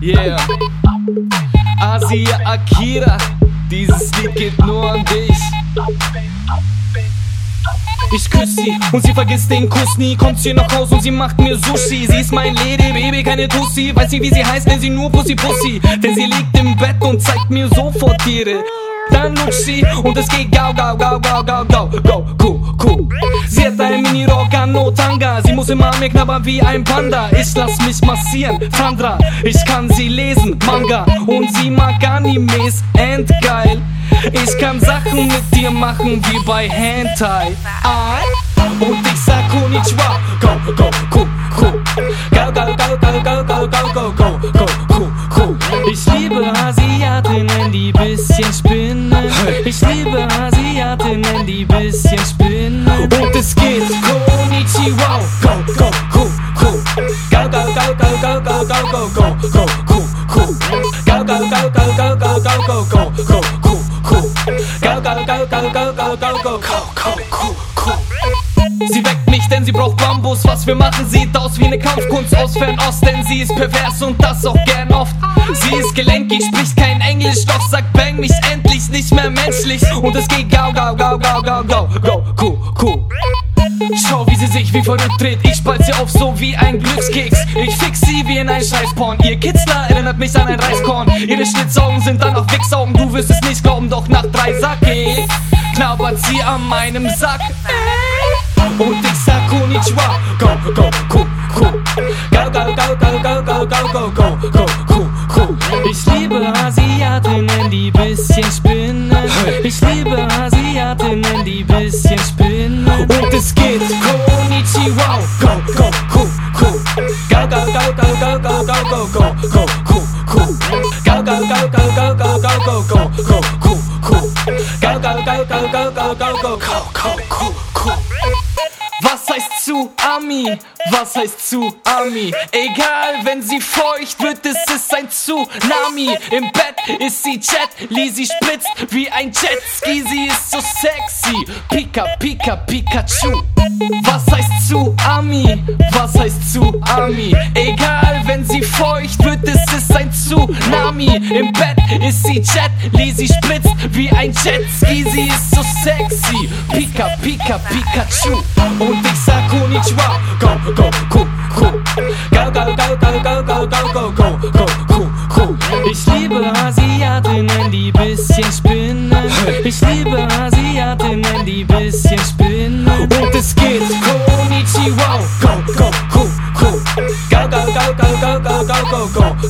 Yeah. Asia Akira, dieses Lied geht nur an dich. Ich küsse sie und sie vergisst den Kuss nie. Kommt sie nach Haus und sie macht mir Sushi. Sie ist mein Lady, Baby, keine Tussi. Weiß nicht, wie sie heißt, nennt sie nur Pussy Pussy. Denn sie liegt im Bett und zeigt mir sofort ihre. Dann lutscht sie und es geht gau, gau, gau, gau, gau, gau, go, An mir knabbern wie ein Panda. Ich lass mich massieren, Sandra. Ich kann sie lesen, Manga. Und sie mag Animes, endgeil. Ich kann Sachen mit dir machen wie bei Hentai. Ah, und ich sag Konnichiwa. Go, go, cool, cool. Go, go, go, go, go, go, go, go, go, go, cool, cool. Ich liebe Asiatinnen, die bisschen spinnen. Ich liebe Asiatinnen, die bisschen spinnen. Und es geht Konnichiwa. Go, go. Go, go, go, go, go, go, go, go, go, go. Go, go, go, go, go, go, go, go, go, go. Go, go, go, go, go, go, go, go, go, go. Sie weckt mich, denn sie braucht Bambus. Was wir machen, sieht aus wie eine Kampfkunst aus Fernost, denn sie ist pervers und das auch gern oft. Sie ist gelenkig, spricht kein Englisch, doch sagt Bang mich endlich nicht mehr menschlich. Und es geht gau, gau, gau, gau, go, cool, cool. Schau, wie verrückt dreht. Ich spalt sie auf so wie ein Glückskeks. Ich fix sie wie in ein Scheißporn. Ihr Kitzler erinnert mich an ein Reiskorn. Ihre Schlitzaugen sind dann auch Wichsaugen. Du wirst es nicht glauben, doch nach drei Sake knabbert sie an meinem Sack. Und ich sag Konnichiwa. Go, go, cool. Go, go, go, go, go, go, go, go, go, go, cool, cool. Ich liebe Asiatinnen, die bisschen spinnen. Ich liebe Asiatinnen, die bisschen spinnen. Und es geht Konnichiwa. Go, go, cool, cool. Go, go, go, go, go, go, go, go, go, go, cool, cool. Go, go, go, go, go, go, go, go, go, go, cool, cool. Go, go, go, go, go, go, go, go, go, go, cool, cool. Was heißt zu Ami? Was heißt zu Ami? Egal, wenn sie feucht wird, es ist ein Tsunami. Im Bett ist sie Jet, Lizzie spritzt wie ein Jetski. Sie ist so sexy. Pika, Pika, Pikachu. Was heißt zu Ami? Was heißt zu Ami? Egal, wenn sie feucht wird, es ist ein Tsunami. Im Bett ist sie Jet, Lizzie spritzt wie ein Jetski. Sie ist so sexy. Pika, Pika, Pikachu. Und ich sag Konnichiwa. Go, go, cool, cool. Go, go, go, go, go, go, go, go, go, go, cool, cool. Ich liebe Asiatinnen, die bisschen spinnen.